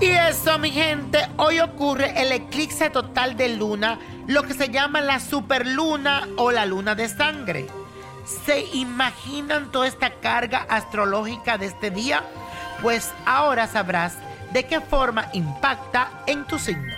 Y eso, mi gente, hoy ocurre el eclipse total de luna, lo que se llama la superluna o la luna de sangre. ¿Se imaginan toda esta carga astrológica de este día? Pues ahora sabrás de qué forma impacta en tu signo.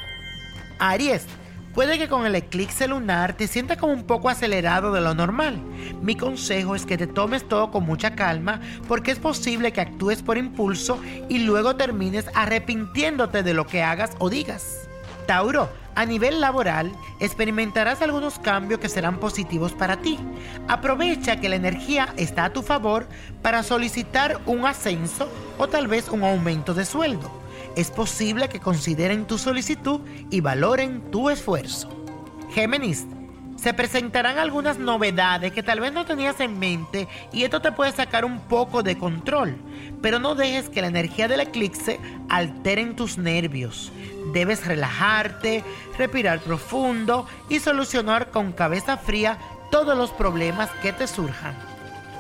Aries, puede que con el eclipse lunar te sientas como un poco acelerado de lo normal. Mi consejo es que te tomes todo con mucha calma porque es posible que actúes por impulso y luego termines arrepintiéndote de lo que hagas o digas. Tauro, a nivel laboral, experimentarás algunos cambios que serán positivos para ti. Aprovecha que la energía está a tu favor para solicitar un ascenso o tal vez un aumento de sueldo. Es posible que consideren tu solicitud y valoren tu esfuerzo. Géminis, se presentarán algunas novedades que tal vez no tenías en mente y esto te puede sacar un poco de control, pero no dejes que la energía del eclipse altere tus nervios. Debes relajarte, respirar profundo y solucionar con cabeza fría todos los problemas que te surjan.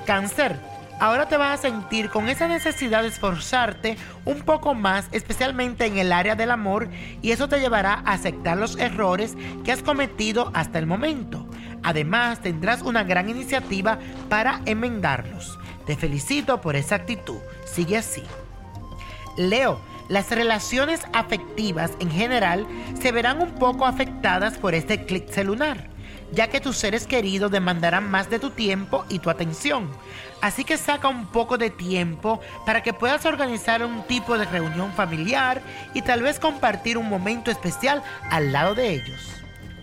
Cáncer, ahora te vas a sentir con esa necesidad de esforzarte un poco más, especialmente en el área del amor, y eso te llevará a aceptar los errores que has cometido hasta el momento. Además, tendrás una gran iniciativa para enmendarlos. Te felicito por esa actitud. Sigue así. Leo, las relaciones afectivas en general se verán un poco afectadas por este eclipse lunar, ya que tus seres queridos demandarán más de tu tiempo y tu atención. Así que saca un poco de tiempo para que puedas organizar un tipo de reunión familiar y tal vez compartir un momento especial al lado de ellos.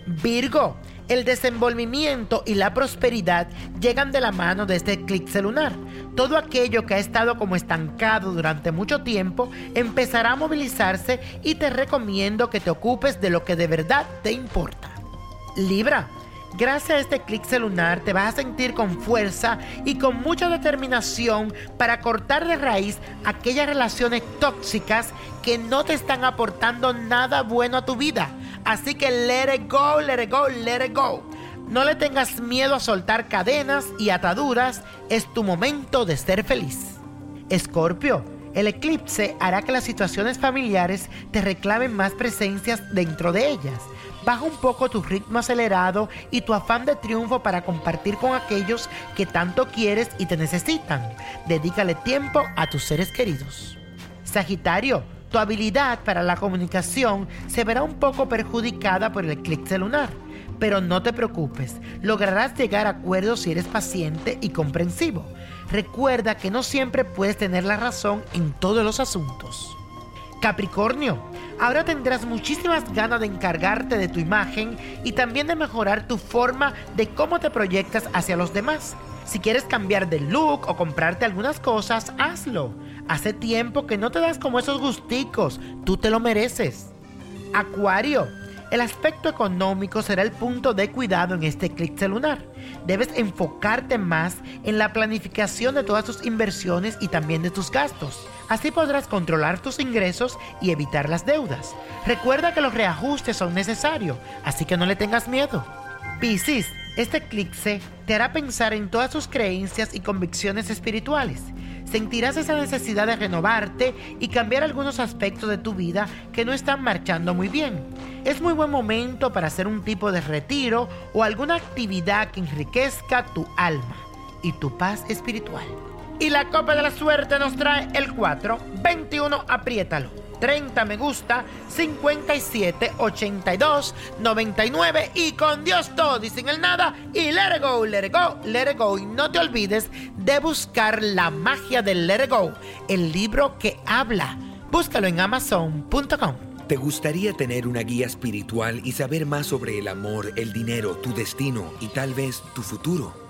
Virgo, el desenvolvimiento y la prosperidad llegan de la mano de este eclipse lunar. Todo aquello que ha estado como estancado durante mucho tiempo empezará a movilizarse y te recomiendo que te ocupes de lo que de verdad te importa. Libra, Gracias a este eclipse lunar te vas a sentir con fuerza y con mucha determinación para cortar de raíz aquellas relaciones tóxicas que no te están aportando nada bueno a tu vida. Así que let it go, let it go, let it go. No le tengas miedo a soltar cadenas y ataduras. Es tu momento de ser feliz. Escorpio, el eclipse hará que las situaciones familiares te reclamen más presencias dentro de ellas. Baja un poco tu ritmo acelerado y tu afán de triunfo para compartir con aquellos que tanto quieres y te necesitan. Dedícale tiempo a tus seres queridos. Sagitario, tu habilidad para la comunicación se verá un poco perjudicada por el eclipse lunar. Pero no te preocupes, lograrás llegar a acuerdos si eres paciente y comprensivo. Recuerda que no siempre puedes tener la razón en todos los asuntos. Capricornio, ahora tendrás muchísimas ganas de encargarte de tu imagen y también de mejorar tu forma de cómo te proyectas hacia los demás. Si quieres cambiar de look o comprarte algunas cosas, hazlo. Hace tiempo que no te das como esos gusticos, tú te lo mereces. Acuario, el aspecto económico será el punto de cuidado en este eclipse lunar. Debes enfocarte más en la planificación de todas tus inversiones y también de tus gastos. Así podrás controlar tus ingresos y evitar las deudas. Recuerda que los reajustes son necesarios, así que no le tengas miedo. Piscis, este eclipse te hará pensar en todas tus creencias y convicciones espirituales. Sentirás esa necesidad de renovarte y cambiar algunos aspectos de tu vida que no están marchando muy bien. Es muy buen momento para hacer un tipo de retiro o alguna actividad que enriquezca tu alma y tu paz espiritual. Y la copa de la suerte nos trae el 4, 21, apriétalo. 30 me gusta, 57, 82, 99 y con Dios todo y sin el nada y let it go, let it go, let it go. Y no te olvides de buscar la magia del let it go, el libro que habla. Búscalo en amazon.com. ¿Te gustaría tener una guía espiritual y saber más sobre el amor, el dinero, tu destino y tal vez tu futuro?